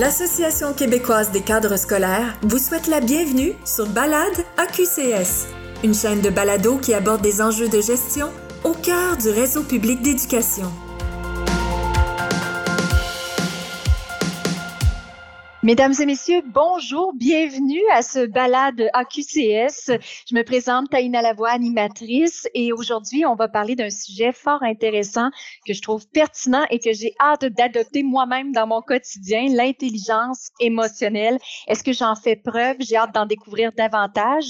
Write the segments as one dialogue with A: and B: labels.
A: l'Association québécoise des cadres scolaires vous souhaite la bienvenue sur Balade AQCS, une chaîne de balado qui aborde des enjeux de gestion au cœur du réseau public d'éducation.
B: Mesdames et messieurs, bonjour, bienvenue à ce balade AQCS. Je me présente Taïna Lavoie, animatrice, et aujourd'hui, on va parler d'un sujet fort intéressant que je trouve pertinent et que j'ai hâte d'adopter moi-même dans mon quotidien, l'intelligence émotionnelle. Est-ce que j'en fais preuve? J'ai hâte d'en découvrir davantage.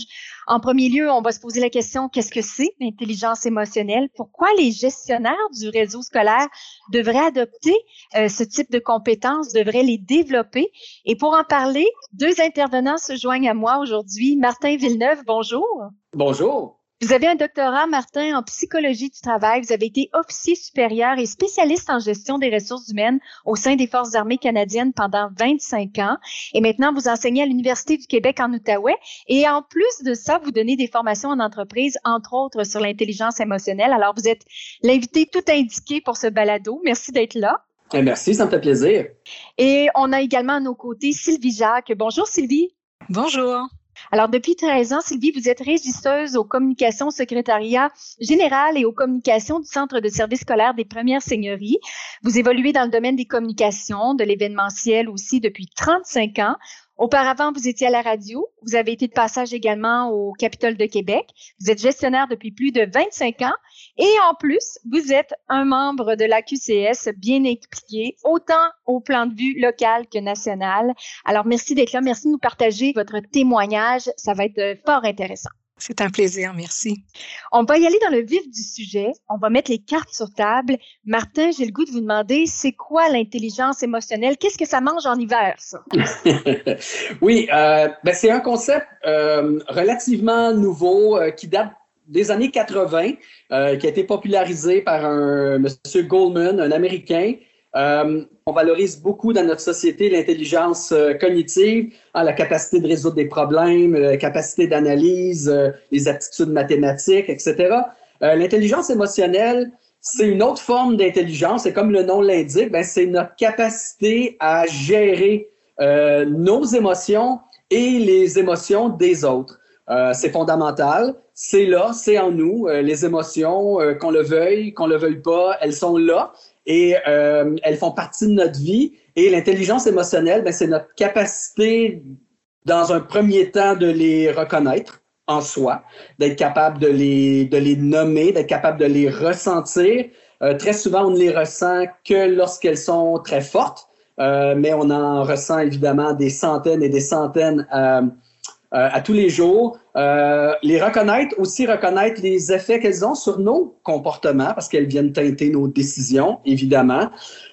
B: En premier lieu, on va se poser la question, qu'est-ce que c'est l'intelligence émotionnelle? Pourquoi les gestionnaires du réseau scolaire devraient adopter euh, ce type de compétences, devraient les développer? Et pour en parler, deux intervenants se joignent à moi aujourd'hui. Martin Villeneuve, bonjour.
C: Bonjour.
B: Vous avez un doctorat, Martin, en psychologie du travail. Vous avez été officier supérieur et spécialiste en gestion des ressources humaines au sein des Forces armées canadiennes pendant 25 ans. Et maintenant, vous enseignez à l'Université du Québec en Outaouais. Et en plus de ça, vous donnez des formations en entreprise, entre autres sur l'intelligence émotionnelle. Alors, vous êtes l'invité tout indiqué pour ce balado. Merci d'être là.
C: Eh, merci, ça me fait plaisir.
B: Et on a également à nos côtés Sylvie Jacques. Bonjour Sylvie.
D: Bonjour.
B: Alors, depuis 13 ans, Sylvie, vous êtes régisseuse aux communications secrétariat général et aux communications du Centre de services scolaires des Premières Seigneuries. Vous évoluez dans le domaine des communications, de l'événementiel aussi depuis 35 ans. Auparavant, vous étiez à la radio. Vous avez été de passage également au Capitole de Québec. Vous êtes gestionnaire depuis plus de 25 ans. Et en plus, vous êtes un membre de la QCS bien expliqué, autant au plan de vue local que national. Alors, merci d'être là. Merci de nous partager votre témoignage. Ça va être fort intéressant.
D: C'est un plaisir, merci.
B: On va y aller dans le vif du sujet. On va mettre les cartes sur table. Martin, j'ai le goût de vous demander, c'est quoi l'intelligence émotionnelle? Qu'est-ce que ça mange en hiver, ça?
C: oui, euh, ben c'est un concept euh, relativement nouveau euh, qui date des années 80, qui a été popularisé par un monsieur Goldman, un Américain, euh, on valorise beaucoup dans notre société l'intelligence euh, cognitive, hein, la capacité de résoudre des problèmes, la capacité d'analyse, euh, les aptitudes mathématiques, etc. l'intelligence émotionnelle, c'est une autre forme d'intelligence et comme le nom l'indique, ben, c'est notre capacité à gérer nos émotions et les émotions des autres. C'est fondamental, c'est là, c'est en nous. les émotions, qu'on le veuille, qu'on le veuille pas, elles sont là et euh, elles font partie de notre vie. Et l'intelligence émotionnelle, ben, c'est notre capacité, dans un premier temps, de les reconnaître en soi, d'être capable de les, de les nommer, d'être capable de les ressentir. Euh, très souvent, on ne les ressent que lorsqu'elles sont très fortes, euh, mais on en ressent évidemment des centaines et des centaines euh, euh, à tous les jours. Euh, les reconnaître, aussi reconnaître les effets qu'elles ont sur nos comportements, parce qu'elles viennent teinter nos décisions, évidemment.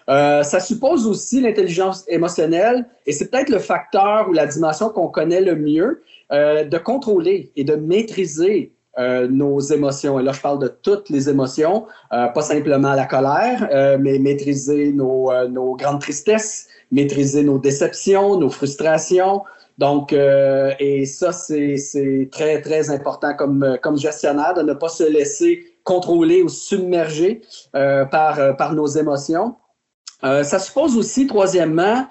C: Euh, ça suppose aussi l'intelligence émotionnelle, et c'est peut-être le facteur ou la dimension qu'on connaît le mieux, euh, de contrôler et de maîtriser euh, nos émotions. Et là, je parle de toutes les émotions, euh, pas simplement la colère, euh, mais maîtriser nos, nos grandes tristesses, maîtriser nos déceptions, nos frustrations, donc, euh, et ça, c'est très, très important comme, comme gestionnaire de ne pas se laisser contrôler ou submerger euh, par, euh, par nos émotions. Euh, ça suppose aussi, troisièmement,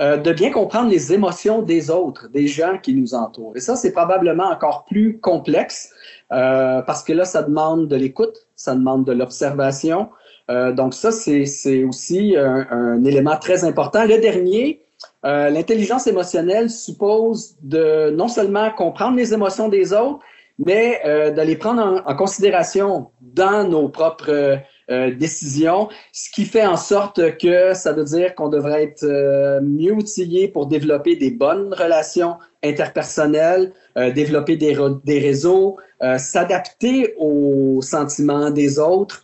C: euh, de bien comprendre les émotions des autres, des gens qui nous entourent. Et ça, c'est probablement encore plus complexe euh, parce que là, ça demande de l'écoute, ça demande de l'observation. donc ça, c'est aussi un, un, élément très important. Le dernier, euh, l'intelligence émotionnelle suppose de non seulement comprendre les émotions des autres, mais euh, de les prendre en, considération dans nos propres euh, décisions, ce qui fait en sorte que ça veut dire qu'on devrait être euh, mieux outillé pour développer des bonnes relations interpersonnelles, développer des, des réseaux, s'adapter aux sentiments des autres.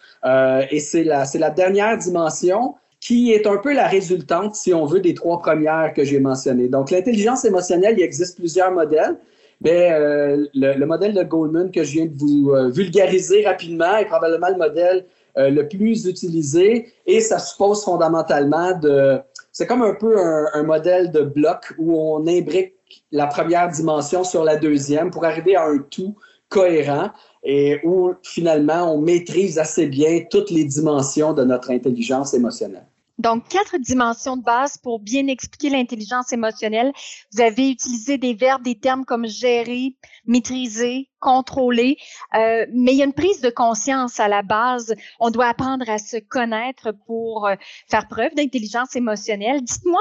C: et c'est la, la dernière dimension qui est un peu la résultante, si on veut, des trois premières que j'ai mentionnées. Donc, l'intelligence émotionnelle, il existe plusieurs modèles. Mais euh, le, le, modèle de Goldman que je viens de vous euh, vulgariser rapidement est probablement le modèle euh, le plus utilisé et ça suppose fondamentalement de... C'est comme un peu un, un, modèle de bloc où on imbrique la première dimension sur la deuxième pour arriver à un tout cohérent et où finalement on maîtrise assez bien toutes les dimensions de notre intelligence émotionnelle.
B: Donc, quatre dimensions de base pour bien expliquer l'intelligence émotionnelle. Vous avez utilisé des verbes, des termes comme gérer, maîtriser, contrôler, euh, mais il y a une prise de conscience à la base. On doit apprendre à se connaître pour euh, faire preuve d'intelligence émotionnelle. Dites-moi,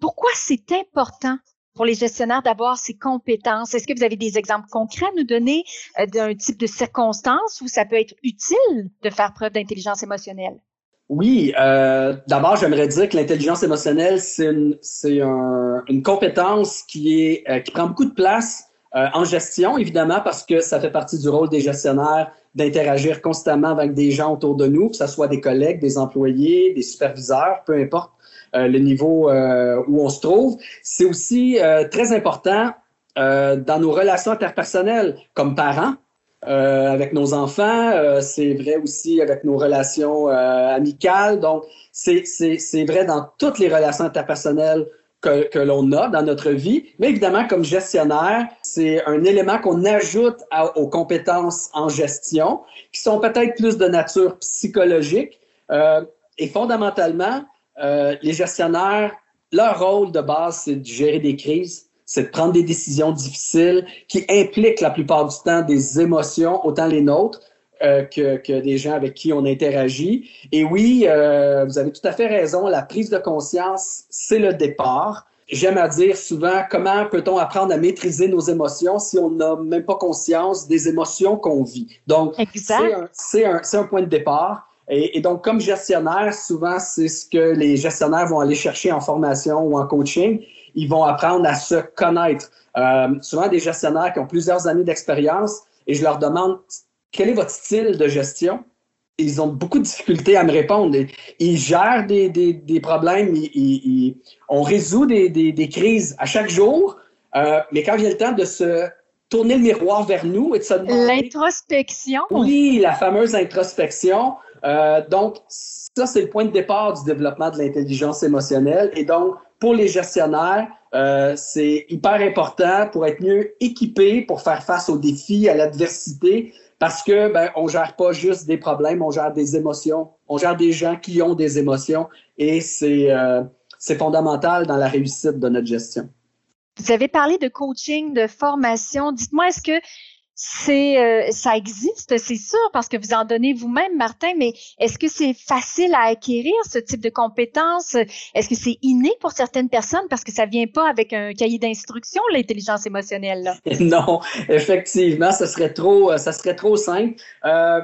B: pourquoi c'est important pour les gestionnaires d'avoir ces compétences? Est-ce que vous avez des exemples concrets à nous donner euh, d'un type de circonstance où ça peut être utile de faire preuve d'intelligence émotionnelle?
C: Oui, euh, d'abord, j'aimerais dire que l'intelligence émotionnelle, c'est une, un, une, compétence qui, est, euh, qui prend beaucoup de place euh, en gestion, évidemment, parce que ça fait partie du rôle des gestionnaires d'interagir constamment avec des gens autour de nous, que ce soit des collègues, des employés, des superviseurs, peu importe euh, le niveau où on se trouve. C'est aussi très important dans nos relations interpersonnelles comme parents. Euh, avec nos enfants, euh, c'est vrai aussi avec nos relations euh, amicales. Donc, c'est vrai dans toutes les relations interpersonnelles que, que l'on a dans notre vie. Mais évidemment, comme gestionnaire, c'est un élément qu'on ajoute aux compétences en gestion, qui sont peut-être plus de nature psychologique. et fondamentalement, les gestionnaires, leur rôle de base, c'est de gérer des crises, c'est de prendre des décisions difficiles qui impliquent la plupart du temps des émotions, autant les nôtres euh, que, que, des gens avec qui on interagit. Et oui, euh, vous avez tout à fait raison, la prise de conscience, c'est le départ. J'aime à dire souvent comment peut-on apprendre à maîtriser nos émotions si on n'a même pas conscience des émotions qu'on vit? Donc, c'est un, un, un, point de départ. Et, et, donc, comme gestionnaire, souvent, c'est ce que les gestionnaires vont aller chercher en formation ou en coaching ils vont apprendre à se connaître. Euh, souvent des gestionnaires qui ont plusieurs années d'expérience et je leur demande quel est votre style de gestion? Ils ont beaucoup de difficultés à me répondre. Ils gèrent des, des, des problèmes, ils, ils, on résout des, des, crises à chaque jour, euh, mais quand vient le temps de se tourner le miroir vers nous et de se demander...
B: L'introspection.
C: Oui, la fameuse introspection. Euh, donc, ça, c'est le point de départ du développement de l'intelligence émotionnelle. Et donc, pour les gestionnaires, euh, c'est hyper important pour être mieux équipé pour faire face aux défis, à l'adversité, parce que ben, on gère pas juste des problèmes, on gère des émotions, on gère des gens qui ont des émotions, et c'est euh, c'est fondamental dans la réussite de notre gestion.
B: Vous avez parlé de coaching, de formation. Dites-moi, est-ce que c'est euh, ça existe, c'est sûr, parce que vous en donnez vous-même, Martin, mais est-ce que c'est facile à acquérir ce type de compétences? Est-ce que c'est inné pour certaines personnes parce que ça vient pas avec un cahier d'instruction, l'intelligence émotionnelle?
C: Non, effectivement, ça serait trop, euh, ça serait trop simple. Euh,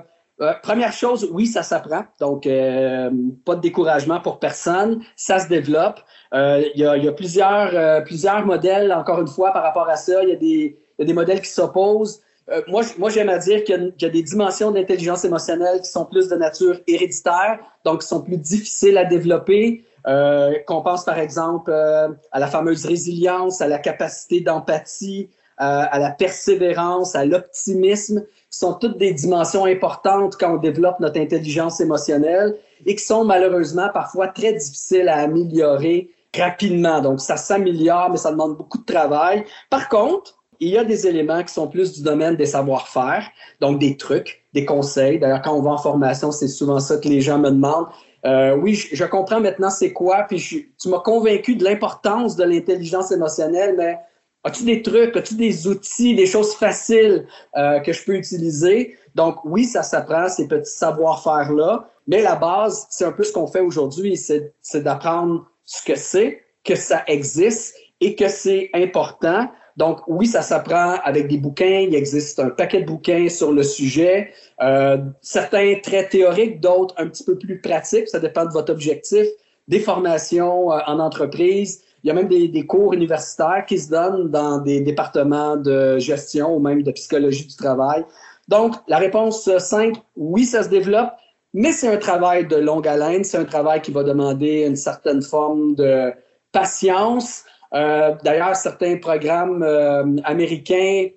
C: première chose, oui, ça s'apprend. Donc, pas de découragement pour personne. Ça se développe. Il y, a, plusieurs, plusieurs modèles, encore une fois, par rapport à ça. Il y y a des modèles qui s'opposent. Euh, moi, j'aime à dire qu'il y, a des dimensions d'intelligence émotionnelle qui sont plus de nature héréditaire, donc qui sont plus difficiles à développer. Euh, qu'on pense par exemple euh, à la fameuse résilience, à la capacité d'empathie, à la persévérance, à l'optimisme, qui sont toutes des dimensions importantes quand on développe notre intelligence émotionnelle et qui sont malheureusement parfois très difficiles à améliorer rapidement. Donc, ça s'améliore, mais ça demande beaucoup de travail. Par contre, il y a des éléments qui sont plus du domaine des savoir-faire, donc des trucs, des conseils. D'ailleurs, quand on va en formation, c'est souvent ça que les gens me demandent. Euh, oui, je, comprends maintenant c'est quoi, puis tu m'as convaincu de l'importance de l'intelligence émotionnelle, mais as-tu des trucs, as-tu des outils, des choses faciles euh, que je peux utiliser? Donc oui, ça s'apprend, ces petits savoir-faire-là, mais la base, c'est un peu ce qu'on fait aujourd'hui, c'est d'apprendre ce que c'est, que ça existe et que c'est important donc, oui, ça s'apprend avec des bouquins. Il existe un paquet de bouquins sur le sujet. Euh, certains très théoriques, d'autres un petit peu plus pratiques. Ça dépend de votre objectif. Des formations euh, en entreprise. Il y a même des, des, cours universitaires qui se donnent dans des départements de gestion ou même de psychologie du travail. Donc, la réponse simple, oui, ça se développe, mais c'est un travail de longue haleine. C'est un travail qui va demander une certaine forme de patience, euh, d'ailleurs, certains programmes euh, américains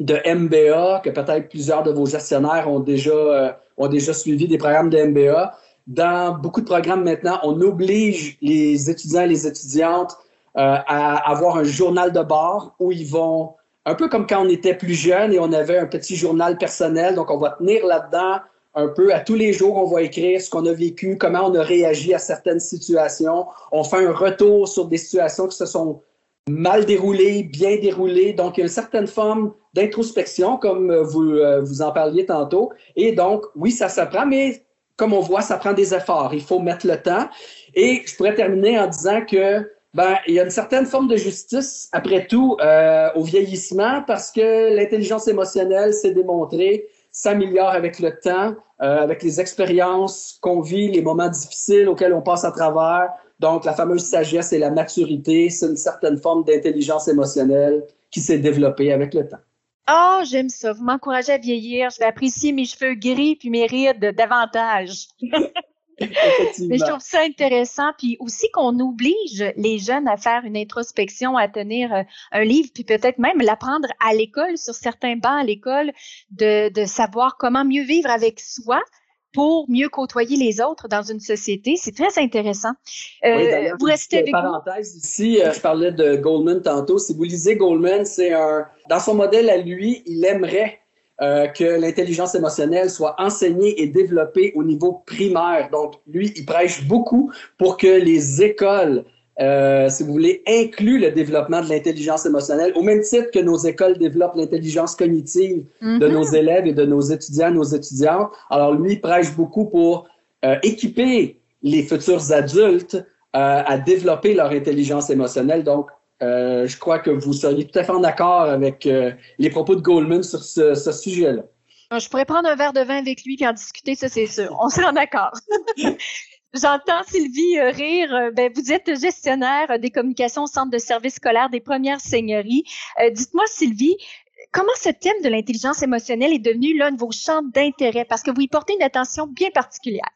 C: de MBA, que peut-être plusieurs de vos gestionnaires ont déjà, euh, ont déjà suivi des programmes de MBA. Dans beaucoup de programmes maintenant, on oblige les étudiants et les étudiantes à avoir un journal de bord où ils vont, un peu comme quand on était plus jeune et on avait un petit journal personnel, donc on va tenir là-dedans un peu à tous les jours, on va écrire ce qu'on a vécu, comment on a réagi à certaines situations. On fait un retour sur des situations qui se sont mal déroulées, bien déroulées. Donc, il y a une certaine forme d'introspection, comme vous, euh, vous en parliez tantôt. Et donc, oui, ça s'apprend, mais comme on voit, ça prend des efforts. Il faut mettre le temps. Et je pourrais terminer en disant que ben, il y a une certaine forme de justice, après tout, euh, au vieillissement, parce que l'intelligence émotionnelle s'est démontrée s'améliore avec le temps, euh, avec les expériences qu'on vit, les moments difficiles auxquels on passe à travers. Donc, la fameuse sagesse et la maturité, c'est une certaine forme d'intelligence émotionnelle qui s'est développée avec le temps.
B: Oh, j'aime ça. Vous m'encouragez à vieillir. Je vais apprécier mes cheveux gris puis mes rides davantage. Mais je trouve ça intéressant. Puis aussi qu'on oblige les jeunes à faire une introspection, à tenir euh, un livre, puis peut-être même l'apprendre à l'école, sur certains bancs à l'école, de, de savoir comment mieux vivre avec soi pour mieux côtoyer les autres dans une société. C'est très intéressant.
C: Euh, vous restez avec parenthèse ici, euh, je parlais de Goldman tantôt. Si vous lisez Goldman, c'est un dans son modèle à lui, il aimerait euh, que l'intelligence émotionnelle soit enseignée et développée au niveau primaire. Donc, lui, il prêche beaucoup pour que les écoles, euh, si vous voulez, incluent le développement de l'intelligence émotionnelle, au même titre que nos écoles développent l'intelligence cognitive de mm-hmm. nos élèves et de nos étudiants, nos étudiantes. Alors, lui, il prêche beaucoup pour euh, équiper les futurs adultes à développer leur intelligence émotionnelle. Donc, euh, je crois que vous seriez tout à fait en accord avec euh, les propos de Goldman sur ce, sujet-là.
B: Ah, je pourrais prendre un verre de vin avec lui et en discuter, ça c'est sûr. On sera en accord. J'entends Sylvie euh, rire. Ben, vous êtes gestionnaire des communications au centre de services scolaires des premières seigneuries. Dites-moi, Sylvie, comment ce thème de l'intelligence émotionnelle est devenu l'un de vos champs d'intérêt? Parce que vous y portez une attention bien particulière.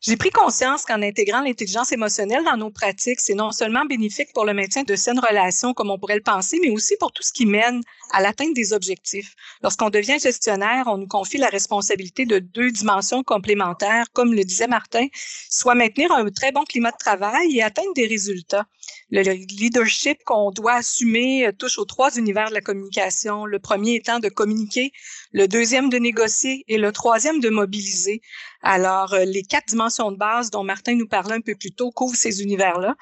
D: J'ai pris conscience qu'en intégrant l'intelligence émotionnelle dans nos pratiques, c'est non seulement bénéfique pour le maintien de saines relations, comme on pourrait le penser, mais aussi pour tout ce qui mène à l'atteinte des objectifs. Lorsqu'on devient gestionnaire, on nous confie la responsabilité de deux dimensions complémentaires, comme le disait Martin, soit maintenir un très bon climat de travail et atteindre des résultats. Le leadership qu'on doit assumer touche aux trois univers de la communication. Le premier étant de communiquer, le deuxième de négocier et le troisième de mobiliser. Alors, euh, les quatre dimensions de base dont Martin nous parlait un peu plus tôt couvrent ces univers-là.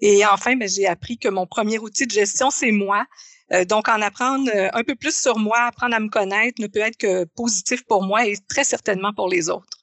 D: Et enfin, ben, j'ai appris que mon premier outil de gestion, c'est moi. Euh, donc, en apprendre un peu plus sur moi, apprendre à me connaître ne peut être que positif pour moi et très certainement pour les autres.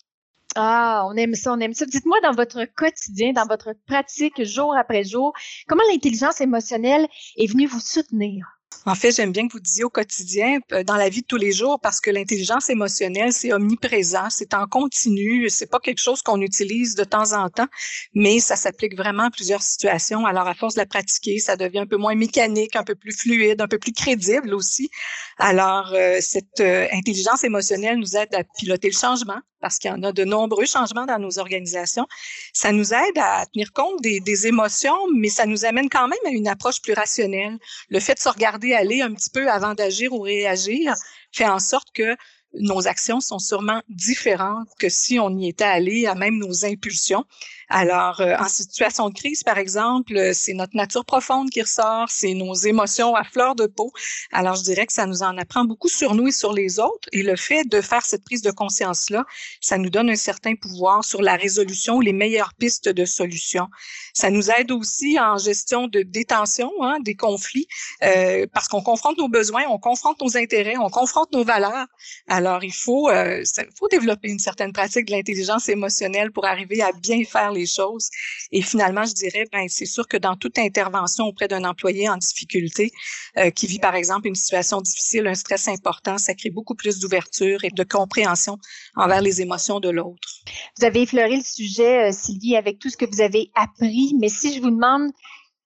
B: Ah, on aime ça, on aime ça. Dites-moi dans votre quotidien, dans votre pratique jour après jour, comment l'intelligence émotionnelle est venue vous soutenir?
D: En fait, j'aime bien que vous disiez au quotidien, euh, dans la vie de tous les jours, parce que l'intelligence émotionnelle, c'est omniprésent, c'est en continu, c'est pas quelque chose qu'on utilise de temps en temps, mais ça s'applique vraiment à plusieurs situations. Alors, à force de la pratiquer, ça devient un peu moins mécanique, un peu plus fluide, un peu plus crédible aussi. Alors, euh, cette euh, intelligence émotionnelle nous aide à piloter le changement, parce qu'il y en a de nombreux changements dans nos organisations. Ça nous aide à tenir compte des, émotions, mais ça nous amène quand même à une approche plus rationnelle. Le fait de se regarder aller un petit peu avant d'agir ou réagir fait en sorte que nos actions sont sûrement différentes que si on y était allé à même nos impulsions. Alors, euh, en situation de crise, par exemple, euh, c'est notre nature profonde qui ressort, c'est nos émotions à fleur de peau. Alors, je dirais que ça nous en apprend beaucoup sur nous et sur les autres. Et le fait de faire cette prise de conscience-là, ça nous donne un certain pouvoir sur la résolution ou les meilleures pistes de solutions. Ça nous aide aussi en gestion de détention hein, des conflits, euh, parce qu'on confronte nos besoins, on confronte nos intérêts, on confronte nos valeurs. Alors, il faut, euh, faut développer une certaine pratique de l'intelligence émotionnelle pour arriver à bien faire les choses. Et finalement, je dirais, ben, c'est sûr que dans toute intervention auprès d'un employé en difficulté, euh, qui vit par exemple une situation difficile, un stress important, ça crée beaucoup plus d'ouverture et de compréhension envers les émotions de l'autre.
B: Vous avez effleuré le sujet, euh, Sylvie, avec tout ce que vous avez appris, mais si je vous demande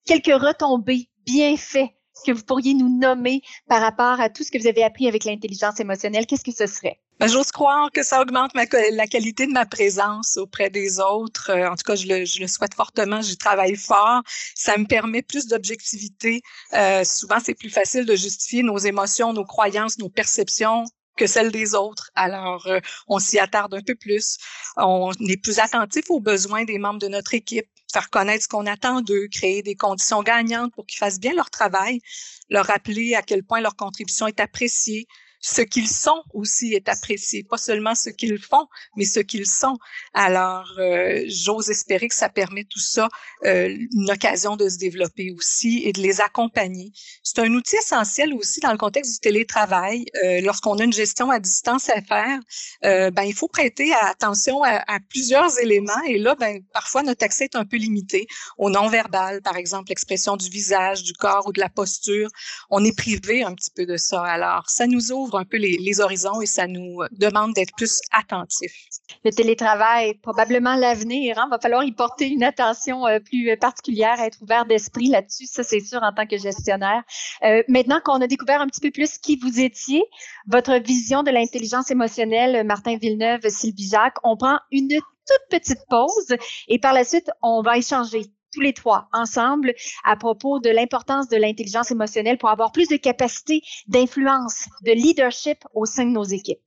B: quelques retombées, bienfaits que vous pourriez nous nommer par rapport à tout ce que vous avez appris avec l'intelligence émotionnelle, qu'est-ce que ce serait?
D: Ben, j'ose croire que ça augmente la qualité de ma présence auprès des autres. Euh, en tout cas, je le, je le souhaite fortement. J'y travaille fort. Ça me permet plus d'objectivité. Euh, souvent, c'est plus facile de justifier nos émotions, nos croyances, nos perceptions que celles des autres. Alors, euh, on s'y attarde un peu plus. On est plus attentif aux besoins des membres de notre équipe, faire connaître ce qu'on attend d'eux, créer des conditions gagnantes pour qu'ils fassent bien leur travail, leur rappeler à quel point leur contribution est appréciée, ce qu'ils sont aussi est apprécié, pas seulement ce qu'ils font, mais ce qu'ils sont. Alors, euh, j'ose espérer que ça permet tout ça euh, une occasion de se développer aussi et de les accompagner. C'est un outil essentiel aussi dans le contexte du télétravail. Euh, Lorsqu'on a une gestion à distance à faire, euh, ben il faut prêter attention à, à, plusieurs éléments et là, ben parfois notre accès est un peu limité au non-verbal, par exemple l'expression du visage, du corps ou de la posture. On est privé un petit peu de ça. Alors, ça nous ouvre un peu les, horizons et ça nous demande d'être plus attentifs.
B: Le télétravail probablement l'avenir. Hein? Va falloir y porter une attention euh, plus particulière, être ouvert d'esprit là-dessus. Ça, c'est sûr en tant que gestionnaire. Euh, maintenant qu'on a découvert un petit peu plus qui vous étiez, votre vision de l'intelligence émotionnelle, Martin Villeneuve, Sylvie Jacques, on prend une toute petite pause et par la suite, on va échanger tous les trois ensemble à propos de l'importance de l'intelligence émotionnelle pour avoir plus de capacité d'influence, de leadership au sein de nos équipes.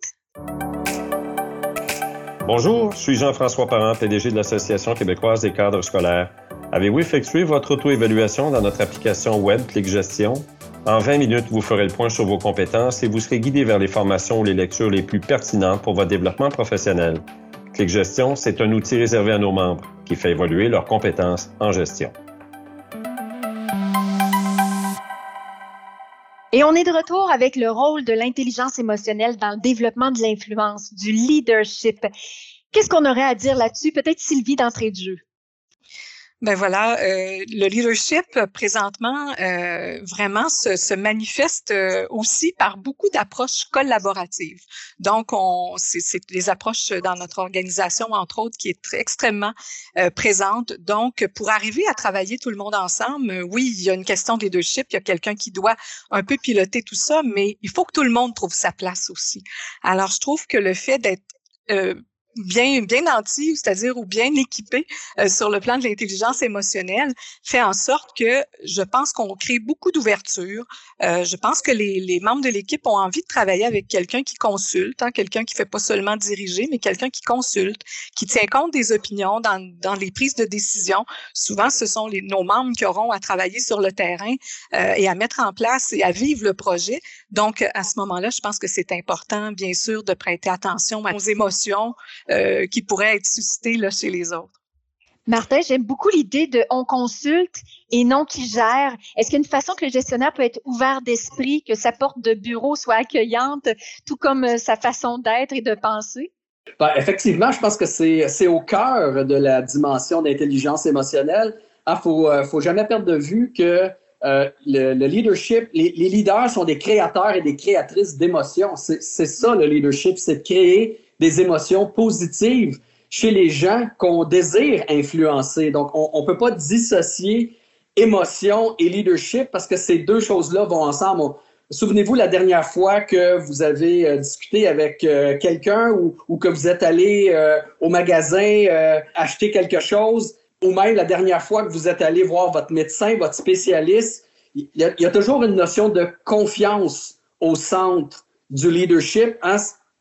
E: Bonjour, je suis Jean-François Parent, PDG de l'Association québécoise des cadres scolaires. Avez-vous effectué votre auto-évaluation dans notre application web Clic Gestion? En 20 minutes, vous ferez le point sur vos compétences et vous serez guidé vers les formations ou les lectures les plus pertinentes pour votre développement professionnel. Clic Gestion, c'est un outil réservé à nos membres qui fait évoluer leurs compétences en gestion.
B: Et on est de retour avec le rôle de l'intelligence émotionnelle dans le développement de l'influence, du leadership. Qu'est-ce qu'on aurait à dire là-dessus? Peut-être Sylvie d'entrée de jeu.
D: Ben voilà, euh, le leadership présentement euh, vraiment se, se manifeste euh, aussi par beaucoup d'approches collaboratives. Donc, on, c'est, des approches dans notre organisation entre autres qui est très, extrêmement euh, présente. Donc, pour arriver à travailler tout le monde ensemble, oui, il y a une question de leadership, il y a quelqu'un qui doit un peu piloter tout ça, mais il faut que tout le monde trouve sa place aussi. Alors, je trouve que le fait d'être euh, bien bien c'est-à-dire ou bien équipé euh, sur le plan de l'intelligence émotionnelle, fait en sorte que je pense qu'on crée beaucoup d'ouverture. Euh, je pense que les, les membres de l'équipe ont envie de travailler avec quelqu'un qui consulte, hein, quelqu'un qui fait pas seulement diriger, mais quelqu'un qui consulte, qui tient compte des opinions dans, dans les prises de décision. Souvent, ce sont les, nos membres qui auront à travailler sur le terrain euh, et à mettre en place et à vivre le projet. Donc, à ce moment-là, je pense que c'est important, bien sûr, de prêter attention aux émotions, euh, qui pourrait être suscité là, chez les autres.
B: Martin, j'aime beaucoup l'idée de on consulte et non qui gère. Est-ce qu'il y a une façon que le gestionnaire peut être ouvert d'esprit, que sa porte de bureau soit accueillante, tout comme euh, sa façon d'être et de penser?
C: Ben, effectivement, je pense que c'est au cœur de la dimension d'intelligence émotionnelle. Il ah, ne faut, euh, faut jamais perdre de vue que euh, le, le, leadership, les, les, leaders sont des créateurs et des créatrices d'émotions. C'est ça le leadership, c'est de créer des émotions positives chez les gens qu'on désire influencer. Donc, on ne peut pas dissocier émotion et leadership parce que ces deux choses-là vont ensemble. Souvenez-vous la dernière fois que vous avez euh, discuté avec euh, quelqu'un ou, que vous êtes allé euh, au magasin acheter quelque chose, ou même la dernière fois que vous êtes allé voir votre médecin, votre spécialiste. Il y a, il y a toujours une notion de confiance au centre du leadership. Hein?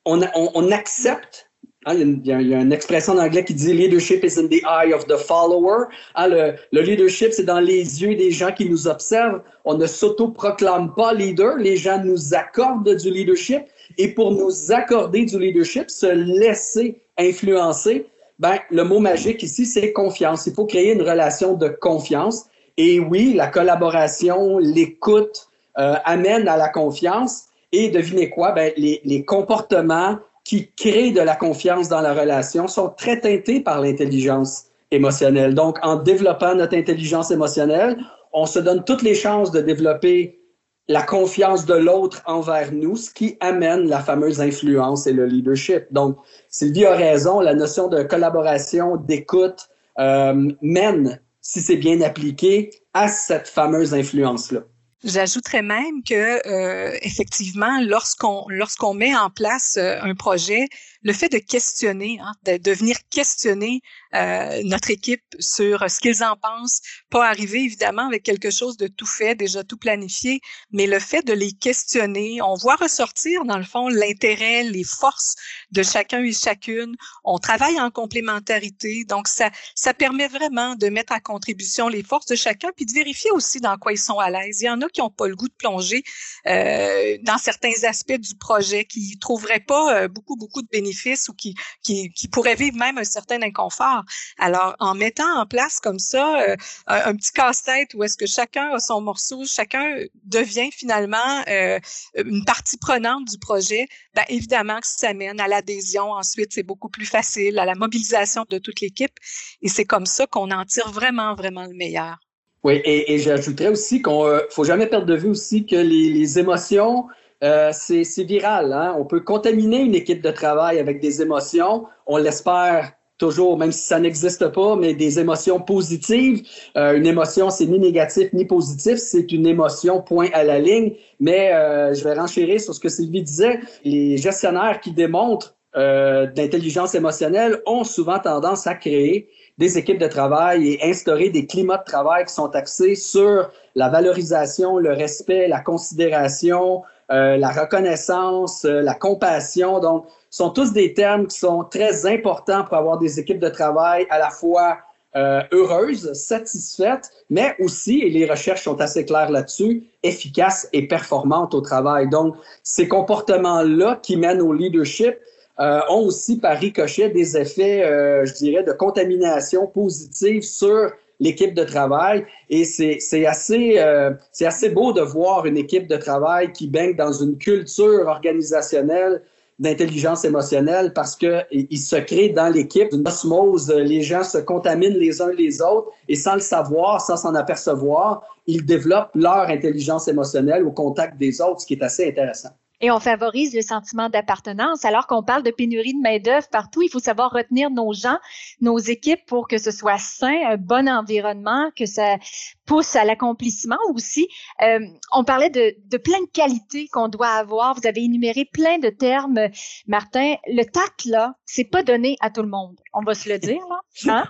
C: On, accepte Hein, il, y a, une expression en anglais qui dit leadership is in the eye of the follower. Hein, le, le, leadership, c'est dans les yeux des gens qui nous observent. On ne s'auto-proclame pas leader. Les gens nous accordent du leadership. Et pour nous accorder du leadership, se laisser influencer, ben, le mot magique ici, c'est confiance. Il faut créer une relation de confiance. Et oui, la collaboration, l'écoute euh, amène à la confiance. Et devinez quoi? Ben, les, comportements qui créent de la confiance dans la relation sont très teintés par l'intelligence émotionnelle. Donc, en développant notre intelligence émotionnelle, on se donne toutes les chances de développer la confiance de l'autre envers nous, ce qui amène la fameuse influence et le leadership. Donc, Sylvie a raison, la notion de collaboration, d'écoute, euh, mène, si c'est bien appliqué, à cette fameuse influence-là.
D: J'ajouterais même que euh, effectivement, lorsqu'on lorsqu'on met en place euh, un projet, le fait de questionner, hein, de, venir questionner euh, notre équipe sur ce qu'ils en pensent, pas arriver évidemment avec quelque chose de tout fait, déjà tout planifié, mais le fait de les questionner, on voit ressortir dans le fond l'intérêt, les forces de chacun et chacune. On travaille en complémentarité, donc ça, ça permet vraiment de mettre à contribution les forces de chacun, puis de vérifier aussi dans quoi ils sont à l'aise. Il y en a qui n'ont pas le goût de plonger euh, dans certains aspects du projet, qui trouveraient pas euh, beaucoup, beaucoup de bénéfices ou qui, qui, pourraient vivre même un certain inconfort. Alors, en mettant en place comme ça euh, un, petit casse-tête où est-ce que chacun a son morceau, chacun devient finalement euh, une partie prenante du projet, bien, évidemment que ça mène à l'adhésion. Ensuite, c'est beaucoup plus facile, à la mobilisation de toute l'équipe. Et c'est comme ça qu'on en tire vraiment, vraiment le meilleur.
C: Oui, et, j'ajouterais aussi qu'on ne faut jamais perdre de vue aussi que les émotions, euh, c'est viral. Hein? On peut contaminer une équipe de travail avec des émotions. On l'espère toujours, même si ça n'existe pas, mais des émotions positives. Euh, une émotion, c'est ni négatif ni positif, c'est une émotion point à la ligne. Mais euh, je vais renchérir sur ce que Sylvie disait. Les gestionnaires qui démontrent euh, d'intelligence émotionnelle ont souvent tendance à créer des équipes de travail et instaurer des climats de travail qui sont axés sur la valorisation, le respect, la considération, euh, la reconnaissance, euh, la compassion. Donc, sont tous des termes qui sont très importants pour avoir des équipes de travail à la fois euh, heureuses, satisfaites, mais aussi, et les recherches sont assez claires là-dessus, efficaces et performantes au travail. Donc, ces comportements-là qui mènent au leadership euh, ont aussi par ricochet des effets, euh, je dirais, de contamination positive sur l'équipe de travail. Et c'est assez, euh, assez beau de voir une équipe de travail qui baigne dans une culture organisationnelle d'intelligence émotionnelle parce que il se crée dans l'équipe une osmose. Les gens se contaminent les uns les autres et sans le savoir, sans s'en apercevoir, ils développent leur intelligence émotionnelle au contact des autres, ce qui est assez intéressant.
B: Et on favorise le sentiment d'appartenance. Alors qu'on parle de pénurie de main-d'œuvre partout, il faut savoir retenir nos gens, nos équipes pour que ce soit sain, un bon environnement, que ça pousse à l'accomplissement aussi. Euh, on parlait de, de plein de qualités qu'on doit avoir. Vous avez énuméré plein de termes, Martin. Le tact, là, c'est pas donné à tout le monde. On va se le dire, là. Hein?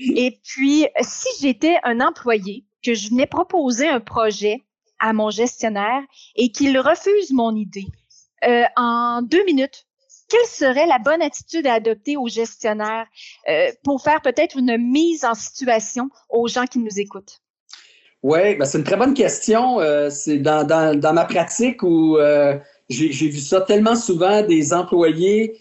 B: Et puis, si j'étais un employé, que je venais proposer un projet à mon gestionnaire et qu'il refuse mon idée euh, en deux minutes, quelle serait la bonne attitude à adopter au gestionnaire euh, pour faire peut-être une mise en situation aux gens qui nous écoutent?
C: Oui, ben c'est une très bonne question. Euh, c'est dans, dans, dans, ma pratique où j'ai vu ça tellement souvent des employés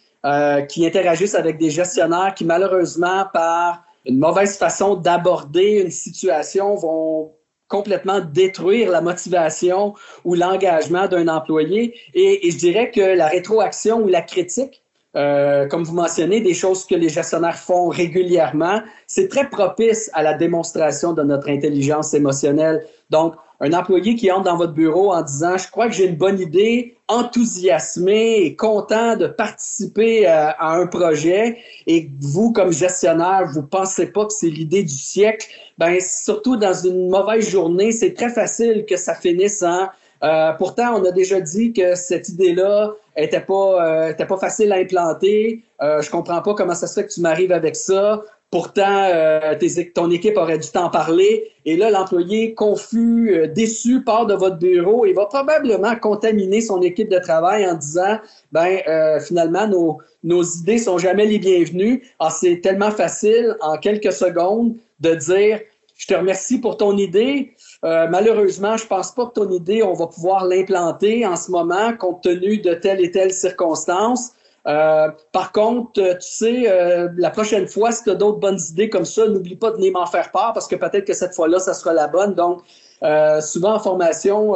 C: qui interagissent avec des gestionnaires qui malheureusement par une mauvaise façon d'aborder une situation vont complètement détruire la motivation ou l'engagement d'un employé. Et, je dirais que la rétroaction ou la critique, euh, comme vous mentionnez, des choses que les gestionnaires font régulièrement, c'est très propice à la démonstration de notre intelligence émotionnelle. Donc, un employé qui entre dans votre bureau en disant Je crois que j'ai une bonne idée, enthousiasmé et content de participer à, à, un projet, et vous, comme gestionnaire, vous pensez pas que c'est l'idée du siècle, ben surtout dans une mauvaise journée, c'est très facile que ça finisse en euh, pourtant, on a déjà dit que cette idée-là était pas euh, pas facile à implanter. Euh, je comprends pas comment ça se fait que tu m'arrives avec ça. Pourtant, euh, ton équipe aurait dû t'en parler. Et là, l'employé confus, euh, déçu, part de votre bureau et va probablement contaminer son équipe de travail en disant, ben euh, finalement, nos, nos idées sont jamais les bienvenues. Ah, c'est tellement facile en quelques secondes de dire, je te remercie pour ton idée. malheureusement, je pense pas que ton idée, on va pouvoir l'implanter en ce moment compte tenu de telle et telle circonstance. Euh, par contre, euh, tu sais, euh, la prochaine fois, si tu as d'autres bonnes idées comme ça, n'oublie pas de venir m'en faire part parce que peut-être que cette fois-là, ça sera la bonne. Donc, souvent en formation,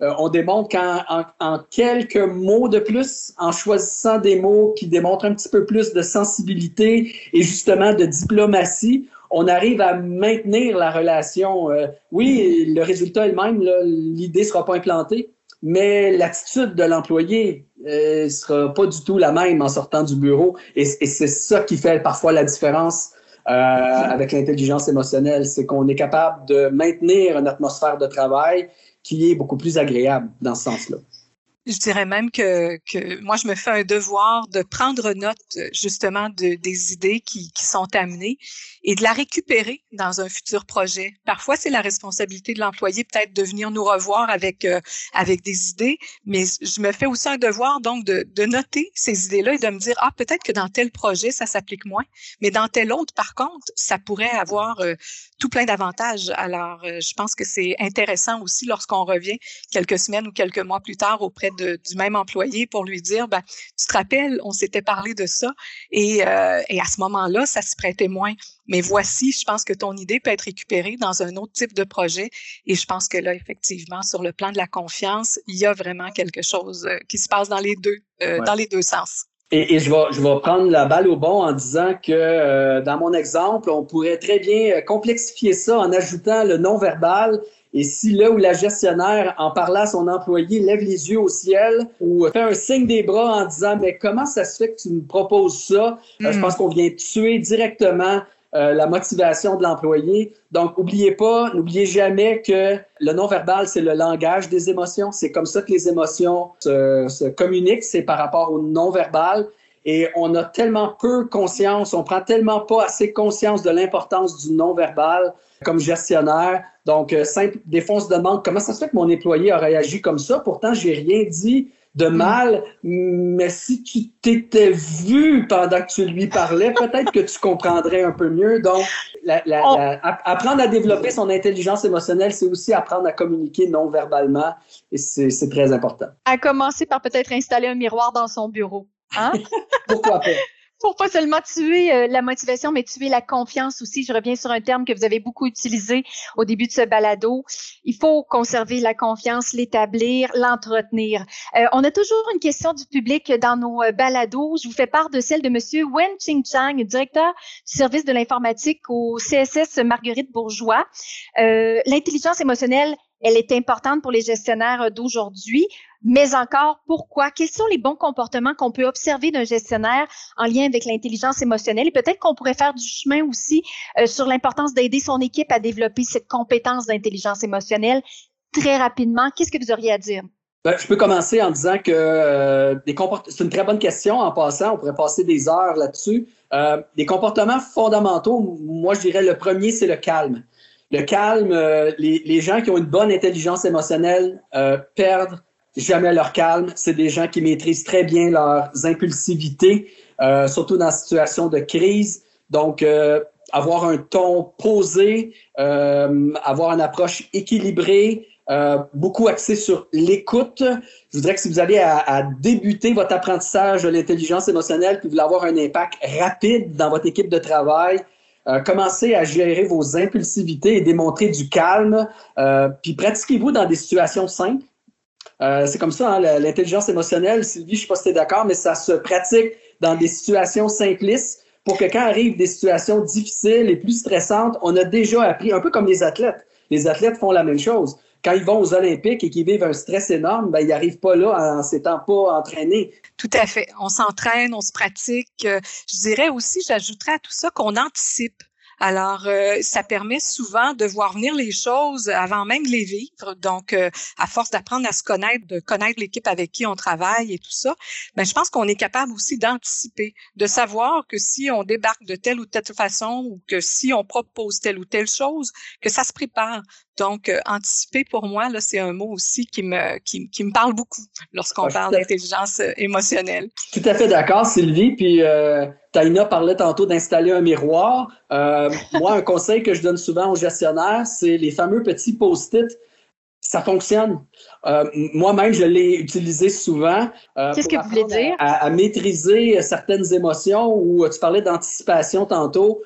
C: on démontre qu'en en, quelques mots de plus, en choisissant des mots qui démontrent un petit peu plus de sensibilité et justement de diplomatie, on arrive à maintenir la relation. oui, le résultat est le même, l'idée ne sera pas implantée, mais l'attitude de l'employé euh, sera pas du tout la même en sortant du bureau. Et, c'est ça qui fait parfois la différence euh, avec l'intelligence émotionnelle, c'est qu'on est capable de maintenir une atmosphère de travail qui est beaucoup plus agréable dans ce sens-là.
D: Je dirais même que, que moi, je me fais un devoir de prendre note justement de, des idées qui, qui sont amenées et de la récupérer dans un futur projet. Parfois, c'est la responsabilité de l'employé peut-être de venir nous revoir avec, euh, avec des idées, mais je me fais aussi un devoir donc de, de noter ces idées-là et de me dire, ah, peut-être que dans tel projet, ça s'applique moins, mais dans tel autre, par contre, ça pourrait avoir euh, tout plein d'avantages. Alors, euh, je pense que c'est intéressant aussi lorsqu'on revient quelques semaines ou quelques mois plus tard auprès du même employé pour lui dire, ben, tu te rappelles, on s'était parlé de ça et, euh, et à ce moment-là, ça se prêtait moins. Mais voici, je pense que ton idée peut être récupérée dans un autre type de projet. Et je pense que là, effectivement, sur le plan de la confiance, il y a vraiment quelque chose euh, qui se passe dans les deux, euh, dans les deux sens.
C: Et, et, je, vais, je vais prendre la balle au bon en disant que euh, dans mon exemple, on pourrait très bien complexifier ça en ajoutant le non-verbal. Et si là où la gestionnaire, en parlant à son employé, lève les yeux au ciel ou fait un signe des bras en disant Mais comment ça se fait que tu me proposes ça? je hmm. pense qu'on vient tuer directement euh, la motivation de l'employé. Donc, n'oubliez pas, n'oubliez jamais que le non-verbal, c'est le langage des émotions. C'est comme ça que les émotions se, se communiquent, c'est par rapport au non-verbal. Et on a tellement peu conscience, on prend tellement pas assez conscience de l'importance du non-verbal comme gestionnaire. Donc, euh, simple, des fois, on se demande comment ça se fait que mon employé a réagi comme ça. Pourtant, j'ai rien dit de mm. mal, mais si tu t'étais vu pendant que tu lui parlais, peut-être que tu comprendrais un peu mieux. Donc, apprendre à développer son intelligence émotionnelle, c'est aussi apprendre à communiquer non verbalement, et c'est très important.
B: À commencer par peut-être installer un miroir dans son bureau. Hein?
C: Pourquoi pas?
B: Pour pas seulement tuer euh, la motivation, mais tuer la confiance aussi. Je reviens sur un terme que vous avez beaucoup utilisé au début de ce balado. Il faut conserver la confiance, l'établir, l'entretenir. Euh, on a toujours une question du public dans nos euh, balados. Je vous fais part de celle de Monsieur Wen Ching Chang, directeur du service de l'informatique au CSS Marguerite Bourgeois. L'intelligence émotionnelle elle est importante pour les gestionnaires d'aujourd'hui, mais encore pourquoi? Quels sont les bons comportements qu'on peut observer d'un gestionnaire en lien avec l'intelligence émotionnelle? Et peut-être qu'on pourrait faire du chemin aussi euh, sur l'importance d'aider son équipe à développer cette compétence d'intelligence émotionnelle très rapidement. Qu'est-ce que vous auriez à dire?
C: Ben, je peux commencer en disant que euh, c'est une très bonne question en passant. On pourrait passer des heures là-dessus. Euh, des comportements fondamentaux, moi je dirais le premier, c'est le calme. Le calme, euh, les, gens qui ont une bonne intelligence émotionnelle euh, perdent jamais leur calme. C'est des gens qui maîtrisent très bien leurs impulsivités, euh, surtout dans la situation de crise. Donc, euh, avoir un ton posé, euh, avoir une approche équilibrée, beaucoup axé sur l'écoute. Je voudrais que si vous allez à, à débuter votre apprentissage de l'intelligence émotionnelle, puis vous voulez avoir un impact rapide dans votre équipe de travail, euh, commencez à gérer vos impulsivités et démontrer du calme. Euh, puis pratiquez-vous dans des situations simples. Euh, c'est comme ça, hein, l'intelligence émotionnelle, Sylvie, je ne sais pas si tu es d'accord, mais ça se pratique dans des situations simplistes pour que quand arrivent des situations difficiles et plus stressantes, on a déjà appris, un peu comme les athlètes. Les athlètes font la même chose quand ils vont aux Olympiques et qu'ils vivent un stress énorme, ben, ils n'arrivent pas là en s'étant pas entraînés.
D: Tout à fait. On s'entraîne, on se pratique. Euh, je dirais aussi, j'ajouterais à tout ça qu'on anticipe. Alors, euh, ça permet souvent de voir venir les choses avant même de les vivre. Donc, euh, à force d'apprendre à se connaître, de connaître l'équipe avec qui on travaille et tout ça, ben, je pense qu'on est capable aussi d'anticiper, de savoir que si on débarque de telle ou telle façon ou que si on propose telle ou telle chose, que ça se prépare. Donc, euh, anticiper pour moi, là, c'est un mot aussi qui me, qui, qui me parle beaucoup lorsqu'on ah, parle d'intelligence émotionnelle.
C: Tout à fait d'accord, Sylvie. Puis, Taina parlait tantôt d'installer un miroir. Euh, moi, un conseil que je donne souvent aux gestionnaires, c'est les fameux petits post-it. Ça fonctionne. Euh, moi-même, je l'ai utilisé souvent.
B: Euh, Qu'est-ce que vous voulez dire?
C: À, maîtriser certaines émotions ou tu parlais d'anticipation tantôt.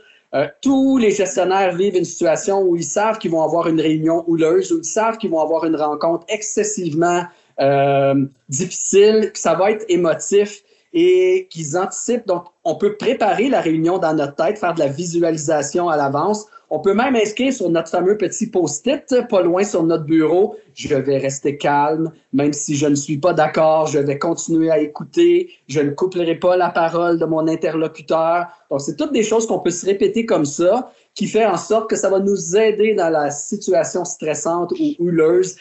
C: Tous les gestionnaires vivent une situation où ils savent qu'ils vont avoir une réunion houleuse, où ils savent qu'ils vont avoir une rencontre excessivement difficile, que ça va être émotif et qu'ils anticipent. Donc, on peut préparer la réunion dans notre tête, faire de la visualisation à l'avance. On peut même inscrire sur notre fameux petit post-it, pas loin sur notre bureau, je vais rester calme, même si je ne suis pas d'accord, je vais continuer à écouter, je ne couperai pas la parole de mon interlocuteur. Donc, c'est toutes des choses qu'on peut se répéter comme ça, qui fait en sorte que ça va nous aider dans la situation stressante ou houleuse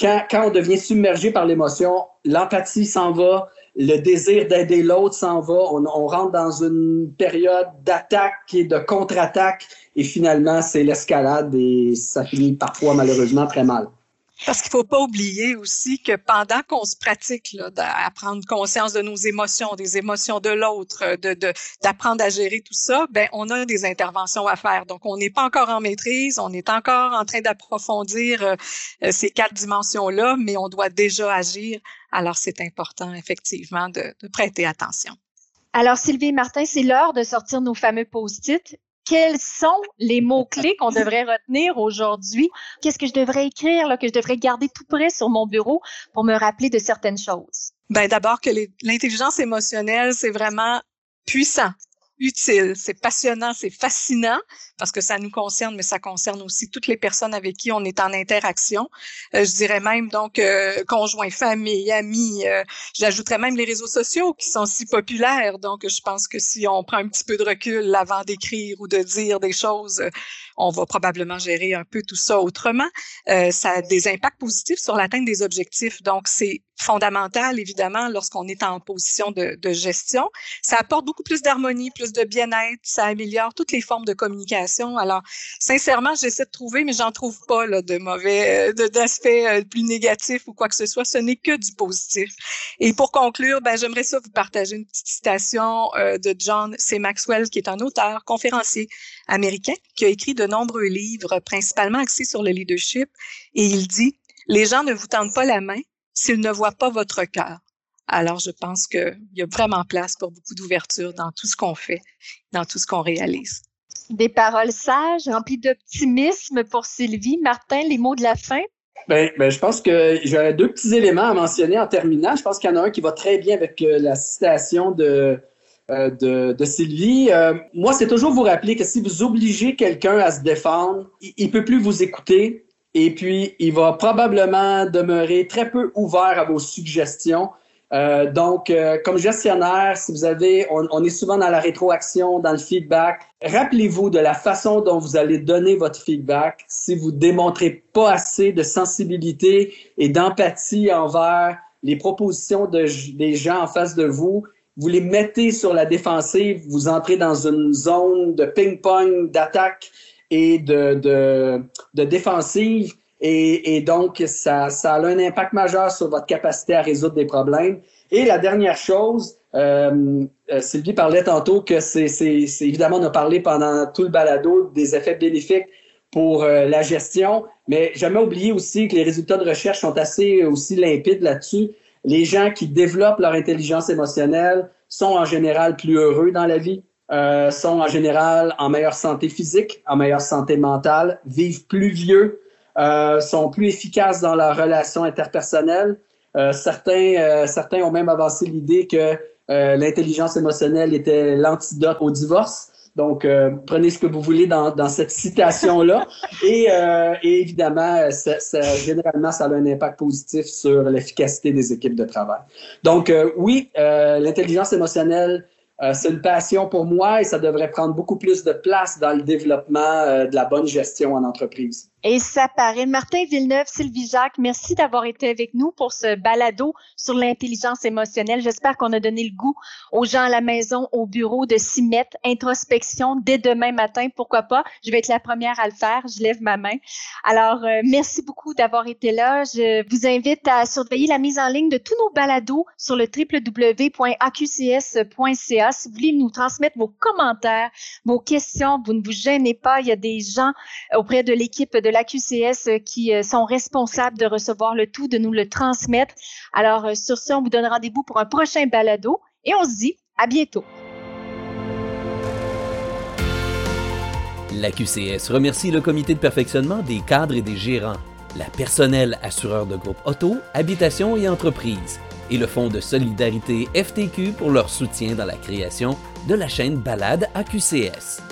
C: quand, quand on devient submergé par l'émotion, l'empathie s'en va, le désir d'aider l'autre s'en va, on, on, rentre dans une période d'attaque et de contre-attaque, et finalement, c'est l'escalade et ça finit parfois malheureusement très mal.
D: Parce qu'il ne faut pas oublier aussi que pendant qu'on se pratique là, à prendre conscience de nos émotions, des émotions de l'autre, de, d'apprendre à gérer tout ça, ben on a des interventions à faire. Donc, on n'est pas encore en maîtrise, on est encore en train d'approfondir euh, euh, ces quatre dimensions-là, mais on doit déjà agir. Alors, c'est important, effectivement, de, de prêter attention.
B: Alors, Sylvie Martin, c'est l'heure de sortir nos fameux post-it quels sont les mots-clés qu'on devrait retenir aujourd'hui? Qu'est-ce que je devrais écrire, que je devrais garder tout près sur mon bureau pour me rappeler de certaines choses?
D: Ben, d'abord que l'intelligence émotionnelle, c'est vraiment puissant utile, c'est passionnant, c'est fascinant parce que ça nous concerne, mais ça concerne aussi toutes les personnes avec qui on est en interaction. Euh, je dirais même donc euh, conjoints, famille, amis. Euh, J'ajouterais même les réseaux sociaux qui sont si populaires. Donc, je pense que si on prend un petit peu de recul avant d'écrire ou de dire des choses, on va probablement gérer un peu tout ça autrement. Euh, ça a des impacts positifs sur l'atteinte des objectifs. Donc, c'est fondamental, évidemment, lorsqu'on est en position de, de, gestion. Ça apporte beaucoup plus d'harmonie, plus de bien-être, ça améliore toutes les formes de communication. Alors, sincèrement, j'essaie de trouver, mais j'en trouve pas là, de mauvais, euh, d'aspects euh, plus négatifs ou quoi que ce soit. Ce n'est que du positif. Et pour conclure, ben, j'aimerais ça vous partager une petite citation euh, de John C. Maxwell, qui est un auteur, conférencier américain, qui a écrit de nombreux livres, principalement axés sur le leadership. Et il dit, les gens ne vous tendent pas la main, s'ils ne voient pas votre cœur. Alors, je pense qu'il y a vraiment place pour beaucoup d'ouverture dans tout ce qu'on fait, dans tout ce qu'on réalise.
B: Des paroles sages, remplies d'optimisme pour Sylvie. Martin, les mots de la fin?
C: Ben, ben, je pense que j'aurais deux petits éléments à mentionner en terminant. Je pense qu'il y en a un qui va très bien avec euh, la citation de, euh, de, Sylvie. Euh, moi, c'est toujours vous rappeler que si vous obligez quelqu'un à se défendre, il ne peut plus vous écouter, et puis, il va probablement demeurer très peu ouvert à vos suggestions. Euh, donc, comme gestionnaire, si vous avez, on, on, est souvent dans la rétroaction, dans le feedback. Rappelez-vous de la façon dont vous allez donner votre feedback. Si vous démontrez pas assez de sensibilité et d'empathie envers les propositions de, des gens en face de vous, vous les mettez sur la défensive, vous entrez dans une zone de ping-pong, d'attaque et de, de, de défensive. Et, et, donc, ça, ça a un impact majeur sur votre capacité à résoudre des problèmes. Et la dernière chose, euh, euh Sylvie parlait tantôt que c'est évidemment, on a parlé pendant tout le balado des effets bénéfiques pour euh, la gestion, mais jamais oublier aussi que les résultats de recherche sont assez aussi limpides là-dessus. Les gens qui développent leur intelligence émotionnelle sont en général plus heureux dans la vie, euh, sont en général en meilleure santé physique, en meilleure santé mentale, vivent plus vieux, euh, sont plus efficaces dans leurs relations interpersonnelles. Euh, certains, euh, certains ont même avancé l'idée que euh, l'intelligence émotionnelle était l'antidote au divorce. Donc, prenez ce que vous voulez dans, cette citation-là. Et, et, évidemment, ça, généralement, ça a un impact positif sur l'efficacité des équipes de travail. Donc, oui, l'intelligence émotionnelle euh, c'est une passion pour moi et ça devrait prendre beaucoup plus de place dans le développement euh, de la bonne gestion en entreprise.
B: Et ça paraît. Martin Villeneuve, Sylvie Jacques, merci d'avoir été avec nous pour ce balado sur l'intelligence émotionnelle. J'espère qu'on a donné le goût aux gens à la maison, au bureau de s'y mettre. Introspection dès demain matin, pourquoi pas? Je vais être la première à le faire. Je lève ma main. Alors, euh, merci beaucoup d'avoir été là. Je vous invite à surveiller la mise en ligne de tous nos balados sur le www.aqcs.ca. Si vous voulez nous transmettre vos commentaires, vos questions, vous ne vous gênez pas. Il y a des gens auprès de l'équipe de la QCS euh, qui euh, sont responsables de recevoir le tout, de nous le transmettre. Alors, euh, sur ce, on vous donne rendez-vous pour un prochain balado et on se dit à bientôt.
F: La QCS remercie le comité de perfectionnement des cadres et des gérants, la personnel assureur de groupe auto, habitation et entreprise, et le Fonds de solidarité FTQ pour leur soutien dans la création de la chaîne Balade à QCS.